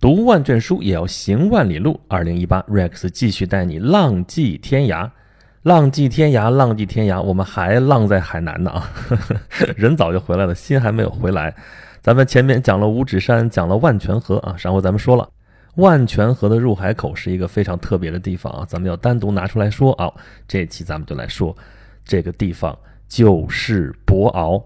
读万卷书也要行万里路。二零一八，Rex 继续带你浪迹天涯，浪迹天涯，浪迹天涯。我们还浪在海南呢啊，人早就回来了，心还没有回来。咱们前面讲了五指山，讲了万泉河啊，上回咱们说了，万泉河的入海口是一个非常特别的地方啊，咱们要单独拿出来说啊。这期咱们就来说这个地方就是博鳌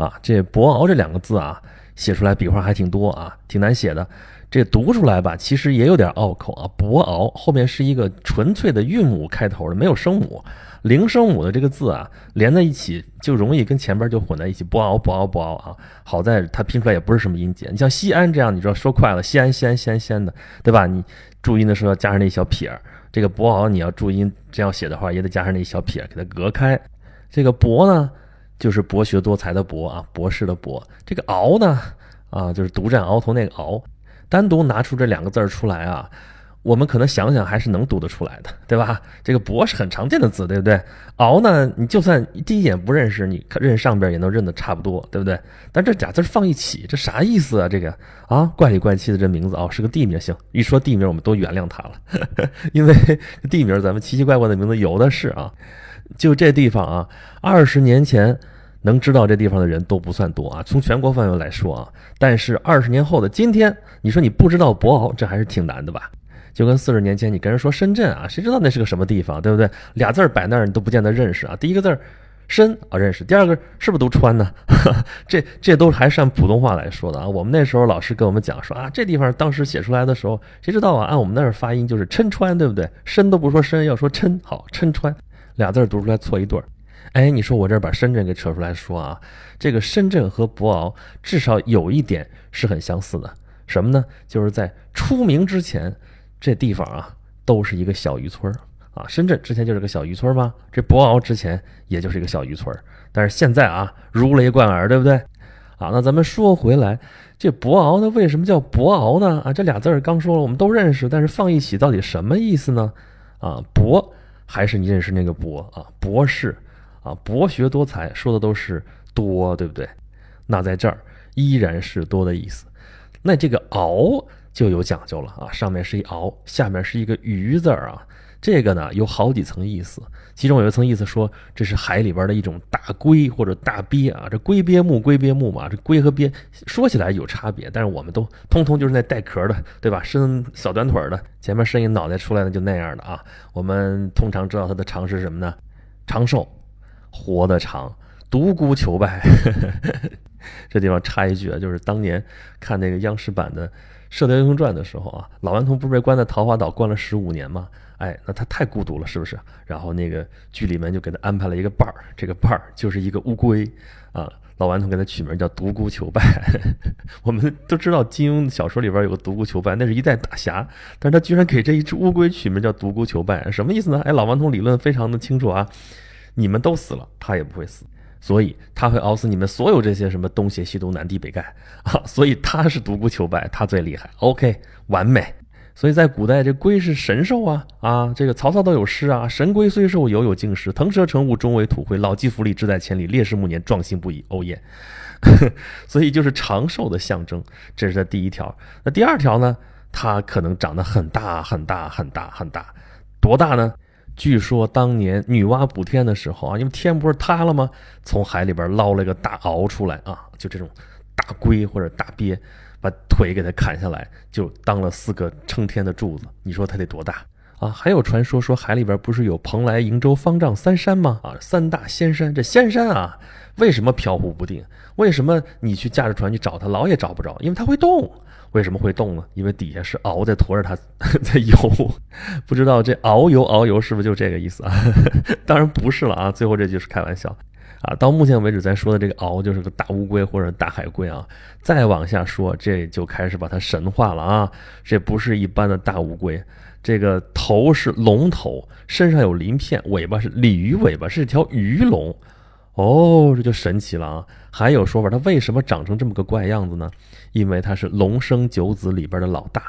啊，这博鳌这两个字啊，写出来笔画还挺多啊，挺难写的。这读出来吧，其实也有点拗口啊。博鳌后面是一个纯粹的韵母开头的，没有声母，零声母的这个字啊，连在一起就容易跟前边就混在一起。博鳌，博鳌，博鳌啊！好在它拼出来也不是什么音节。你像西安这样，你知道说快了，西安，西安，西安，西安的，对吧？你注音的时候要加上那小撇儿。这个博鳌你要注音这样写的话，也得加上那小撇儿给它隔开。这个博呢，就是博学多才的博啊，博士的博。这个鳌呢，啊，就是独占鳌头那个鳌。单独拿出这两个字儿出来啊，我们可能想想还是能读得出来的，对吧？这个“博”是很常见的字，对不对？“鳌”呢，你就算第一眼不认识，你认上边也能认得差不多，对不对？但这俩字放一起，这啥意思啊？这个啊，怪里怪气的这名字哦，是个地名。行，一说地名，我们都原谅他了，因为地名咱们奇奇怪怪的名字有的是啊。就这地方啊，二十年前。能知道这地方的人都不算多啊，从全国范围来说啊。但是二十年后的今天，你说你不知道博鳌，这还是挺难的吧？就跟四十年前你跟人说深圳啊，谁知道那是个什么地方，对不对？俩字儿摆那儿你都不见得认识啊。第一个字儿深啊认识，第二个是不是都川呢？这这都还是按普通话来说的啊。我们那时候老师跟我们讲说啊，这地方当时写出来的时候，谁知道啊？按我们那儿发音就是郴川，对不对？深都不说深，要说郴，好郴川，俩字儿读出来错一对儿。哎，你说我这儿把深圳给扯出来说啊，这个深圳和博鳌至少有一点是很相似的，什么呢？就是在出名之前，这地方啊都是一个小渔村啊。深圳之前就是个小渔村吗？这博鳌之前也就是一个小渔村，但是现在啊如雷贯耳，对不对？啊，那咱们说回来，这博鳌呢为什么叫博鳌呢？啊，这俩字儿刚说了，我们都认识，但是放一起到底什么意思呢？啊，博还是你认识那个博啊，博士。啊，博学多才，说的都是多，对不对？那在这儿依然是多的意思。那这个鳌就有讲究了啊，上面是一鳌，下面是一个鱼字儿啊。这个呢有好几层意思，其中有一层意思说这是海里边的一种大龟或者大鳖啊。这龟鳖目，龟鳖目嘛，这龟和鳖说起来有差别，但是我们都通通就是那带壳的，对吧？伸小短腿的，前面伸一脑袋出来的就那样的啊。我们通常知道它的长是什么呢？长寿。活得长，独孤求败。这地方插一句啊，就是当年看那个央视版的《射雕英雄传》的时候啊，老顽童不是被关在桃花岛关了十五年吗？哎，那他太孤独了，是不是？然后那个剧里面就给他安排了一个伴儿，这个伴儿就是一个乌龟啊。老顽童给他取名叫独孤求败。我们都知道金庸小说里边有个独孤求败，那是一代大侠，但是他居然给这一只乌龟取名叫独孤求败，什么意思呢？哎，老顽童理论非常的清楚啊。你们都死了，他也不会死，所以他会熬死你们所有这些什么东邪西毒南帝北丐啊！所以他是独孤求败，他最厉害。OK，完美。所以在古代，这龟是神兽啊啊！这个曹操都有诗啊：“神龟虽寿，犹有竟时；腾蛇乘雾，终为土灰。老骥伏枥，志在千里；烈士暮年，壮心不已。”哦耶！所以就是长寿的象征，这是他第一条。那第二条呢？它可能长得很大很大很大很大，多大呢？据说当年女娲补天的时候啊，因为天不是塌了吗？从海里边捞了个大鳌出来啊，就这种大龟或者大鳖，把腿给它砍下来，就当了四个撑天的柱子。你说它得多大啊？还有传说说海里边不是有蓬莱、瀛洲、方丈三山吗？啊，三大仙山。这仙山啊，为什么飘忽不定？为什么你去驾着船去找它，老也找不着？因为它会动。为什么会动呢？因为底下是鳌在驮着它 在游，不知道这遨游遨游是不是就这个意思啊？当然不是了啊！最后这句是开玩笑啊。到目前为止咱说的这个鳌就是个大乌龟或者大海龟啊。再往下说，这就开始把它神化了啊！这不是一般的大乌龟，这个头是龙头，身上有鳞片，尾巴是鲤鱼尾巴，是条鱼龙。哦，这就神奇了啊！还有说法，它为什么长成这么个怪样子呢？因为它是龙生九子里边的老大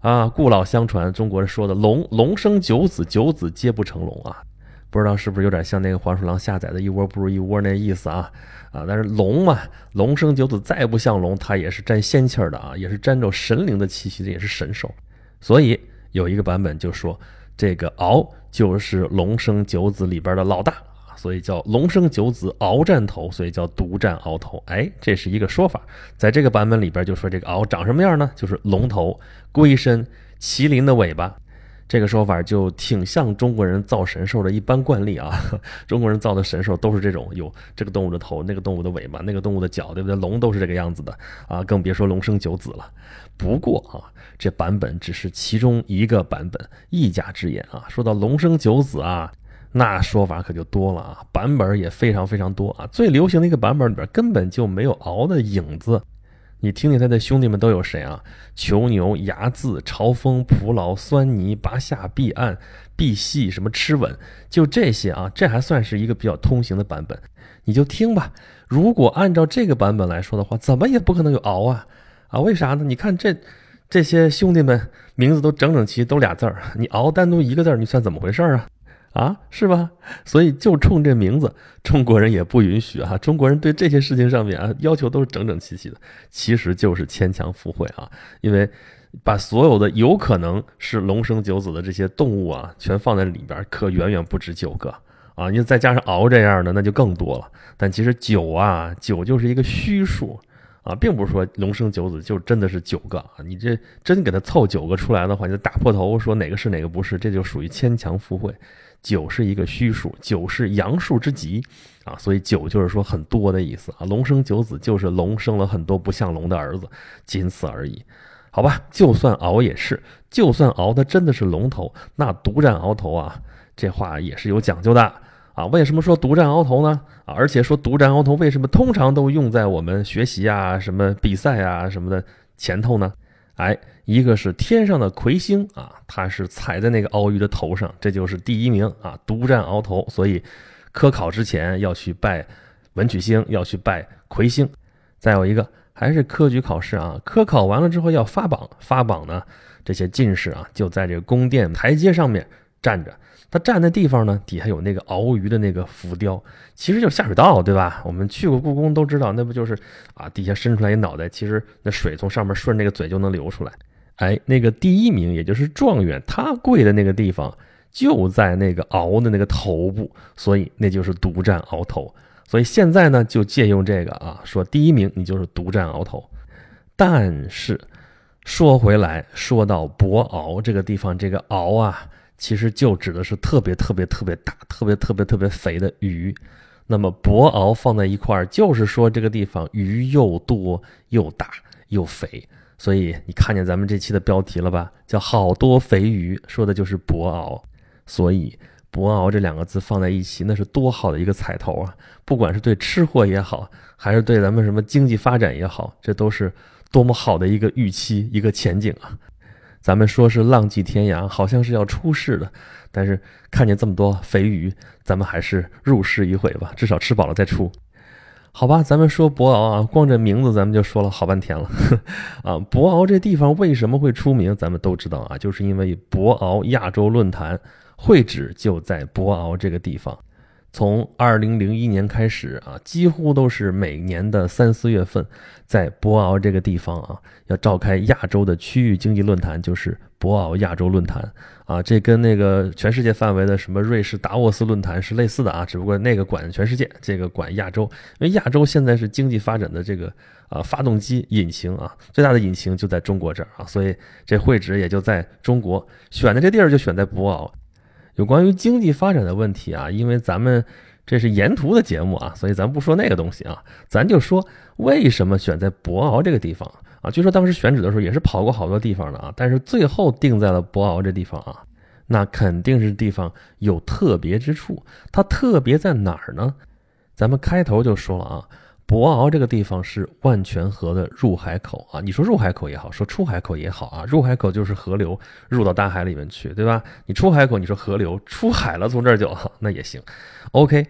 啊。故老相传，中国人说的“龙龙生九子，九子皆不成龙”啊。不知道是不是有点像那个黄鼠狼下载的一窝不如一窝那意思啊？啊，但是龙嘛，龙生九子，再不像龙，它也是沾仙气儿的啊，也是沾着神灵的气息的，也是神兽。所以有一个版本就说，这个敖就是龙生九子里边的老大。所以叫龙生九子鳌占头，所以叫独占鳌头。哎，这是一个说法。在这个版本里边就说这个鳌长什么样呢？就是龙头、龟身、麒麟的尾巴。这个说法就挺像中国人造神兽的一般惯例啊。中国人造的神兽都是这种，有这个动物的头、那个动物的尾巴、那个动物的脚，对不对？龙都是这个样子的啊，更别说龙生九子了。不过啊，这版本只是其中一个版本，一家之言啊。说到龙生九子啊。那说法可就多了啊，版本也非常非常多啊。最流行的一个版本里边根本就没有敖的影子，你听听他的兄弟们都有谁啊？囚牛、睚眦、朝风、蒲牢、酸泥、拔下、避暗、避细，什么吃稳，就这些啊。这还算是一个比较通行的版本，你就听吧。如果按照这个版本来说的话，怎么也不可能有敖啊啊？为啥呢？你看这这些兄弟们名字都整整齐，都俩字儿，你敖单独一个字儿，你算怎么回事啊？啊，是吧？所以就冲这名字，中国人也不允许啊。中国人对这些事情上面啊，要求都是整整齐齐的，其实就是牵强附会啊。因为把所有的有可能是龙生九子的这些动物啊，全放在里边，可远远不止九个啊。你再加上鳌这样的，那就更多了。但其实九啊，九就是一个虚数啊，并不是说龙生九子就真的是九个啊。你这真给他凑九个出来的话，你就打破头说哪个是哪个不是，这就属于牵强附会。九是一个虚数，九是阳数之极啊，所以九就是说很多的意思啊。龙生九子就是龙生了很多不像龙的儿子，仅此而已。好吧，就算鳌也是，就算鳌它真的是龙头，那独占鳌头啊，这话也是有讲究的啊。为什么说独占鳌头呢？啊，而且说独占鳌头为什么通常都用在我们学习啊、什么比赛啊什么的前头呢？哎。一个是天上的魁星啊，他是踩在那个鳌鱼的头上，这就是第一名啊，独占鳌头。所以科考之前要去拜文曲星，要去拜魁星。再有一个还是科举考试啊，科考完了之后要发榜，发榜呢，这些进士啊就在这个宫殿台阶上面站着。他站的地方呢，底下有那个鳌鱼的那个浮雕，其实就是下水道，对吧？我们去过故宫都知道，那不就是啊，底下伸出来一脑袋，其实那水从上面顺那个嘴就能流出来。哎，那个第一名，也就是状元，他跪的那个地方就在那个鳌的那个头部，所以那就是独占鳌头。所以现在呢，就借用这个啊，说第一名你就是独占鳌头。但是说回来，说到博鳌这个地方，这个鳌啊，其实就指的是特别特别特别大、特别特别特别肥的鱼。那么博鳌放在一块儿，就是说这个地方鱼又多又大又肥。所以你看见咱们这期的标题了吧？叫好多肥鱼，说的就是博鳌。所以博鳌这两个字放在一起，那是多好的一个彩头啊！不管是对吃货也好，还是对咱们什么经济发展也好，这都是多么好的一个预期、一个前景啊！咱们说是浪迹天涯，好像是要出世的，但是看见这么多肥鱼，咱们还是入世一回吧，至少吃饱了再出。好吧，咱们说博鳌啊，光这名字咱们就说了好半天了 啊。博鳌这地方为什么会出名？咱们都知道啊，就是因为博鳌亚洲论坛会址就在博鳌这个地方。从二零零一年开始啊，几乎都是每年的三四月份，在博鳌这个地方啊，要召开亚洲的区域经济论坛，就是博鳌亚洲论坛。啊，这跟那个全世界范围的什么瑞士达沃斯论坛是类似的啊，只不过那个管全世界，这个管亚洲。因为亚洲现在是经济发展的这个啊发动机引擎啊，最大的引擎就在中国这儿啊，所以这会址也就在中国。选的这地儿就选在博鳌。有关于经济发展的问题啊，因为咱们这是沿途的节目啊，所以咱不说那个东西啊，咱就说为什么选在博鳌这个地方。啊，据说当时选址的时候也是跑过好多地方的啊，但是最后定在了博鳌这地方啊，那肯定是地方有特别之处。它特别在哪儿呢？咱们开头就说了啊，博鳌这个地方是万泉河的入海口啊。你说入海口也好，说出海口也好啊，入海口就是河流入到大海里面去，对吧？你出海口，你说河流出海了，从这儿就那也行。OK，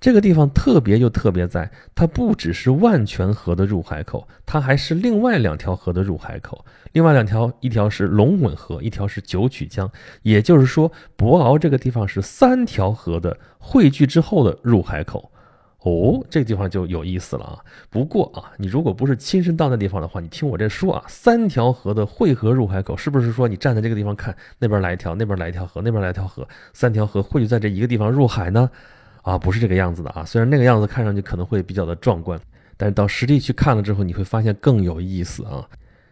这个地方特别又特别在，它不只是万泉河的入海口，它还是另外两条河的入海口。另外两条，一条是龙吻河，一条是九曲江。也就是说，博鳌这个地方是三条河的汇聚之后的入海口。哦，这个地方就有意思了啊。不过啊，你如果不是亲身到那地方的话，你听我这说啊，三条河的汇合入海口，是不是说你站在这个地方看，那边来一条，那边来一条河，那边来一条河，三条河汇聚在这一个地方入海呢？啊，不是这个样子的啊。虽然那个样子看上去可能会比较的壮观，但是到实地去看了之后，你会发现更有意思啊。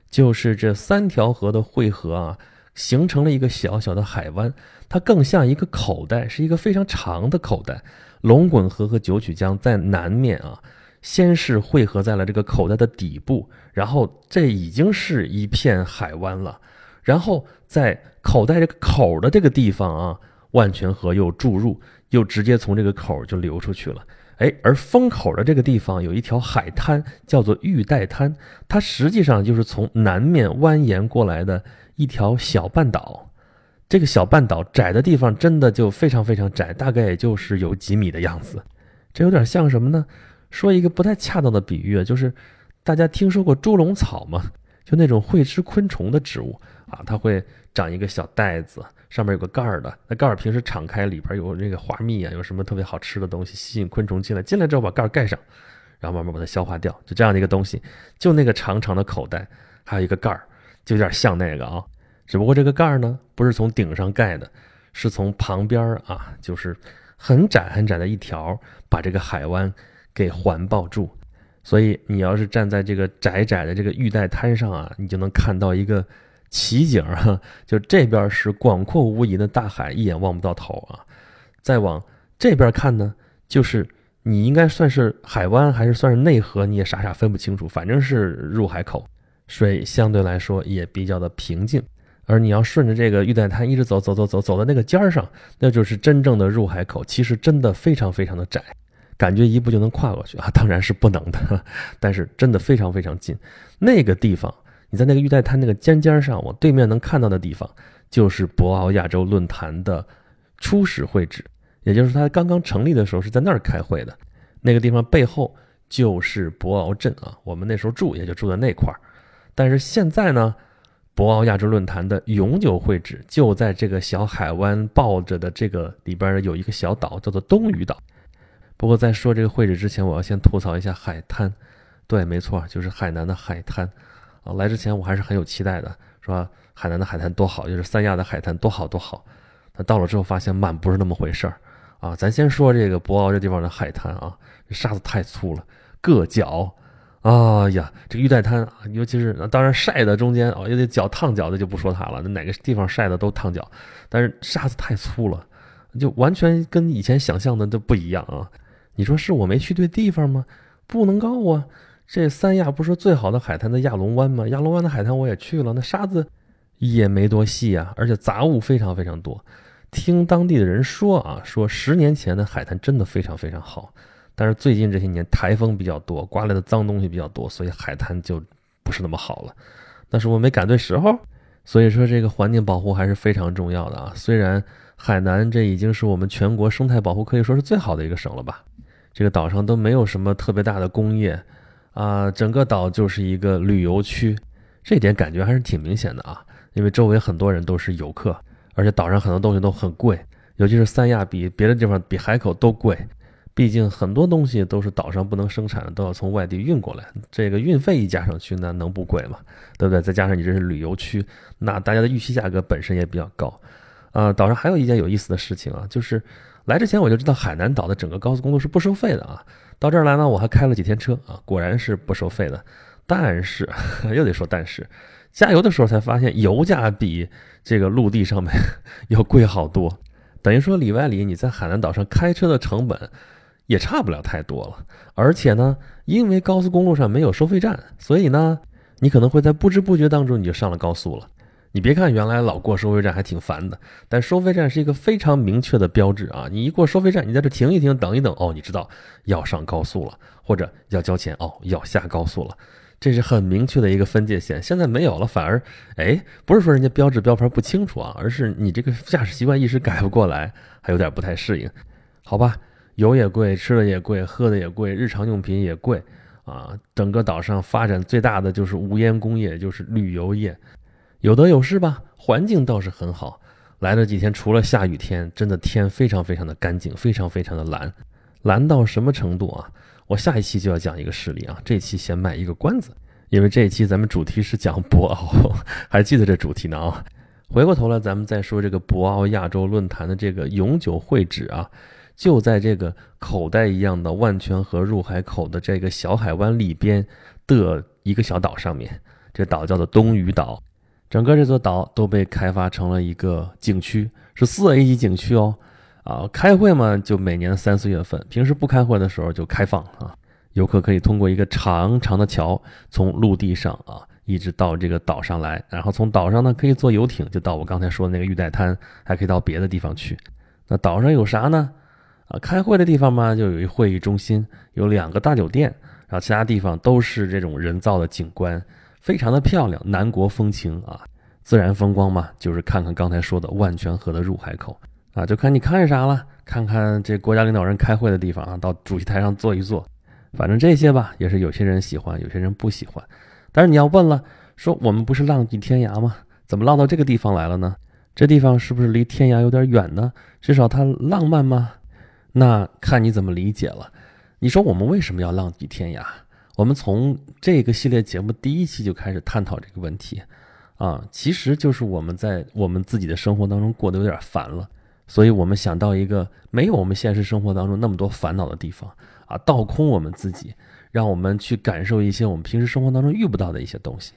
就是这三条河的汇合啊，形成了一个小小的海湾，它更像一个口袋，是一个非常长的口袋。龙滚河和九曲江在南面啊，先是汇合在了这个口袋的底部，然后这已经是一片海湾了。然后在口袋这个口的这个地方啊，万泉河又注入。又直接从这个口就流出去了，哎，而封口的这个地方有一条海滩，叫做玉带滩，它实际上就是从南面蜿蜒过来的一条小半岛。这个小半岛窄的地方真的就非常非常窄，大概也就是有几米的样子。这有点像什么呢？说一个不太恰当的比喻，就是大家听说过猪笼草吗？就那种会吃昆虫的植物啊，它会长一个小袋子。上面有个盖儿的，那盖儿平时敞开，里边有那个花蜜啊，有什么特别好吃的东西，吸引昆虫进来。进来之后把盖儿盖上，然后慢慢把它消化掉，就这样的一个东西。就那个长长的口袋，还有一个盖儿，就有点像那个啊。只不过这个盖儿呢，不是从顶上盖的，是从旁边啊，就是很窄很窄的一条，把这个海湾给环抱住。所以你要是站在这个窄窄的这个玉带滩上啊，你就能看到一个。奇景啊，就这边是广阔无垠的大海，一眼望不到头啊。再往这边看呢，就是你应该算是海湾还是算是内河，你也傻傻分不清楚。反正是入海口，水相对来说也比较的平静。而你要顺着这个玉带滩一直走，走走走，走到那个尖儿上，那就是真正的入海口。其实真的非常非常的窄，感觉一步就能跨过去啊。当然是不能的，但是真的非常非常近。那个地方。你在那个玉带滩那个尖尖上，我对面能看到的地方，就是博鳌亚洲论坛的初始会址，也就是它刚刚成立的时候是在那儿开会的。那个地方背后就是博鳌镇啊，我们那时候住也就住在那块儿。但是现在呢，博鳌亚洲论坛的永久会址就在这个小海湾抱着的这个里边有一个小岛，叫做东屿岛。不过在说这个会址之前，我要先吐槽一下海滩。对，没错，就是海南的海滩。啊，来之前我还是很有期待的，说海南的海滩多好，就是三亚的海滩多好多好。但到了之后发现满不是那么回事儿啊。咱先说这个博鳌这地方的海滩啊，沙子太粗了，硌脚。哎呀，这个玉带滩啊，尤其是当然晒的中间啊，有点脚烫脚的就不说它了，那哪个地方晒的都烫脚。但是沙子太粗了，就完全跟以前想象的都不一样啊。你说是我没去对地方吗？不能告啊。这三亚不是最好的海滩的亚龙湾吗？亚龙湾的海滩我也去了，那沙子也没多细啊，而且杂物非常非常多。听当地的人说啊，说十年前的海滩真的非常非常好，但是最近这些年台风比较多，刮来的脏东西比较多，所以海滩就不是那么好了。那是我没赶对时候，所以说这个环境保护还是非常重要的啊。虽然海南这已经是我们全国生态保护可以说是最好的一个省了吧，这个岛上都没有什么特别大的工业。啊，整个岛就是一个旅游区，这点感觉还是挺明显的啊。因为周围很多人都是游客，而且岛上很多东西都很贵，尤其是三亚比别的地方比海口都贵。毕竟很多东西都是岛上不能生产的，都要从外地运过来。这个运费一加上去，那能不贵吗？对不对？再加上你这是旅游区，那大家的预期价格本身也比较高。啊，岛上还有一件有意思的事情啊，就是来之前我就知道海南岛的整个高速公路是不收费的啊。到这儿来呢，我还开了几天车啊，果然是不收费的。但是 又得说，但是加油的时候才发现，油价比这个陆地上面 要贵好多。等于说里外里你在海南岛上开车的成本也差不了太多了。而且呢，因为高速公路上没有收费站，所以呢，你可能会在不知不觉当中你就上了高速了。你别看原来老过收费站还挺烦的，但收费站是一个非常明确的标志啊！你一过收费站，你在这停一停，等一等，哦，你知道要上高速了，或者要交钱，哦，要下高速了，这是很明确的一个分界线。现在没有了，反而，哎，不是说人家标志标牌不清楚啊，而是你这个驾驶习惯一时改不过来，还有点不太适应，好吧？油也贵，吃的也贵，喝的也贵，日常用品也贵啊。整个岛上发展最大的就是无烟工业，就是旅游业，有得有失吧。环境倒是很好，来了几天，除了下雨天，真的天非常非常的干净，非常非常的蓝，蓝到什么程度啊？我下一期就要讲一个事例啊，这期先卖一个关子，因为这一期咱们主题是讲博鳌，还记得这主题呢啊。回过头来，咱们再说这个博鳌亚洲论坛的这个永久会址啊，就在这个口袋一样的万泉河入海口的这个小海湾里边的一个小岛上面，这岛叫做东屿岛。整个这座岛都被开发成了一个景区，是四 A 级景区哦。啊，开会嘛，就每年三四月份，平时不开会的时候就开放啊，游客可以通过一个长长的桥从陆地上啊。一直到这个岛上来，然后从岛上呢可以坐游艇，就到我刚才说的那个玉带滩，还可以到别的地方去。那岛上有啥呢？啊，开会的地方嘛，就有一会议中心，有两个大酒店，然后其他地方都是这种人造的景观，非常的漂亮，南国风情啊，自然风光嘛，就是看看刚才说的万泉河的入海口啊，就看你看啥了，看看这国家领导人开会的地方啊，到主席台上坐一坐，反正这些吧，也是有些人喜欢，有些人不喜欢。但是你要问了，说我们不是浪迹天涯吗？怎么浪到这个地方来了呢？这地方是不是离天涯有点远呢？至少它浪漫吗？那看你怎么理解了。你说我们为什么要浪迹天涯？我们从这个系列节目第一期就开始探讨这个问题，啊，其实就是我们在我们自己的生活当中过得有点烦了，所以我们想到一个没有我们现实生活当中那么多烦恼的地方，啊，倒空我们自己。让我们去感受一些我们平时生活当中遇不到的一些东西，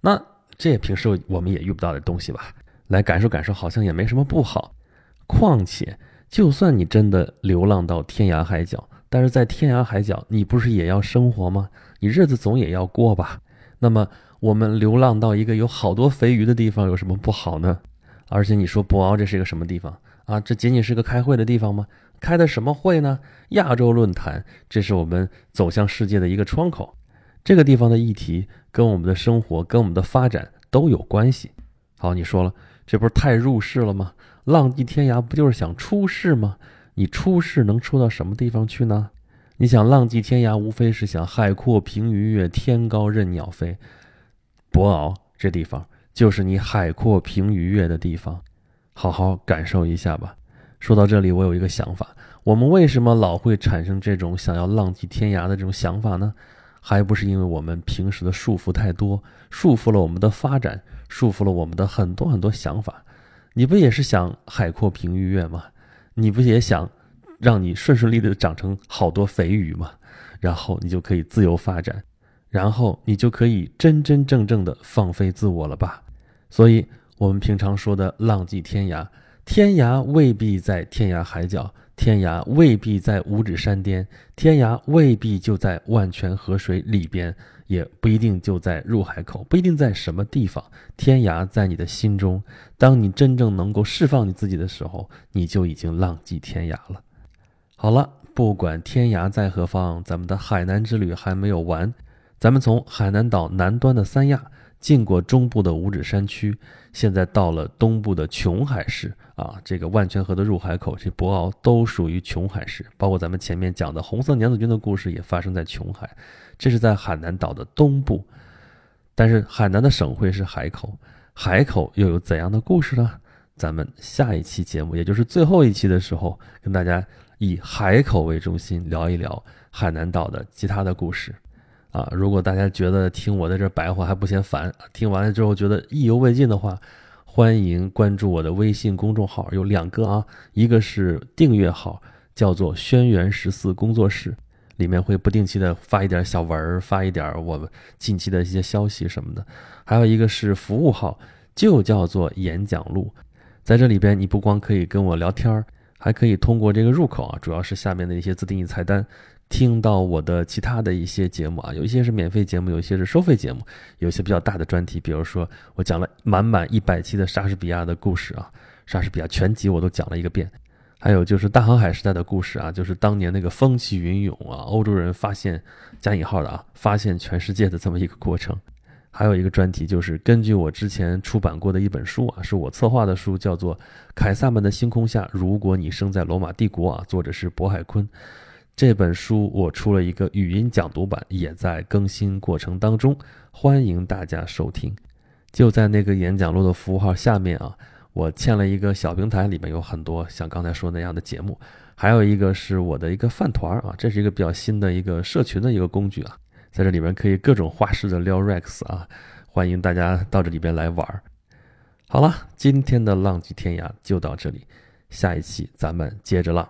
那这也平时我们也遇不到的东西吧，来感受感受，好像也没什么不好。况且，就算你真的流浪到天涯海角，但是在天涯海角，你不是也要生活吗？你日子总也要过吧？那么，我们流浪到一个有好多肥鱼的地方，有什么不好呢？而且你说博鳌这是一个什么地方啊？这仅仅是个开会的地方吗？开的什么会呢？亚洲论坛，这是我们走向世界的一个窗口。这个地方的议题跟我们的生活、跟我们的发展都有关系。好，你说了，这不是太入世了吗？浪迹天涯不就是想出世吗？你出世能出到什么地方去呢？你想浪迹天涯，无非是想海阔凭鱼跃，天高任鸟飞。博鳌这地方就是你海阔凭鱼跃的地方，好好感受一下吧。说到这里，我有一个想法：我们为什么老会产生这种想要浪迹天涯的这种想法呢？还不是因为我们平时的束缚太多，束缚了我们的发展，束缚了我们的很多很多想法。你不也是想海阔凭鱼跃吗？你不也想让你顺顺利利的长成好多肥鱼吗？然后你就可以自由发展，然后你就可以真真正正的放飞自我了吧？所以，我们平常说的浪迹天涯。天涯未必在天涯海角，天涯未必在五指山巅，天涯未必就在万泉河水里边，也不一定就在入海口，不一定在什么地方。天涯在你的心中，当你真正能够释放你自己的时候，你就已经浪迹天涯了。好了，不管天涯在何方，咱们的海南之旅还没有完，咱们从海南岛南端的三亚。进过中部的五指山区，现在到了东部的琼海市啊，这个万泉河的入海口，这博鳌都属于琼海市，包括咱们前面讲的红色娘子军的故事也发生在琼海，这是在海南岛的东部。但是海南的省会是海口，海口又有怎样的故事呢？咱们下一期节目，也就是最后一期的时候，跟大家以海口为中心聊一聊海南岛的其他的故事。啊，如果大家觉得听我在这白话还不嫌烦，听完了之后觉得意犹未尽的话，欢迎关注我的微信公众号，有两个啊，一个是订阅号，叫做“轩辕十四工作室”，里面会不定期的发一点小文儿，发一点我们近期的一些消息什么的；还有一个是服务号，就叫做“演讲录”，在这里边你不光可以跟我聊天儿，还可以通过这个入口啊，主要是下面的一些自定义菜单。听到我的其他的一些节目啊，有一些是免费节目，有一些是收费节目，有一些比较大的专题，比如说我讲了满满一百期的莎士比亚的故事啊，莎士比亚全集我都讲了一个遍，还有就是大航海时代的故事啊，就是当年那个风起云涌啊，欧洲人发现加引号的啊，发现全世界的这么一个过程，还有一个专题就是根据我之前出版过的一本书啊，是我策划的书，叫做《凯撒们的星空下：如果你生在罗马帝国》啊，作者是渤海坤。这本书我出了一个语音讲读版，也在更新过程当中，欢迎大家收听。就在那个演讲录的服务号下面啊，我嵌了一个小平台，里面有很多像刚才说那样的节目，还有一个是我的一个饭团啊，这是一个比较新的一个社群的一个工具啊。在这里面可以各种花式的撩 Rex 啊，欢迎大家到这里边来玩。好了，今天的浪迹天涯就到这里，下一期咱们接着浪。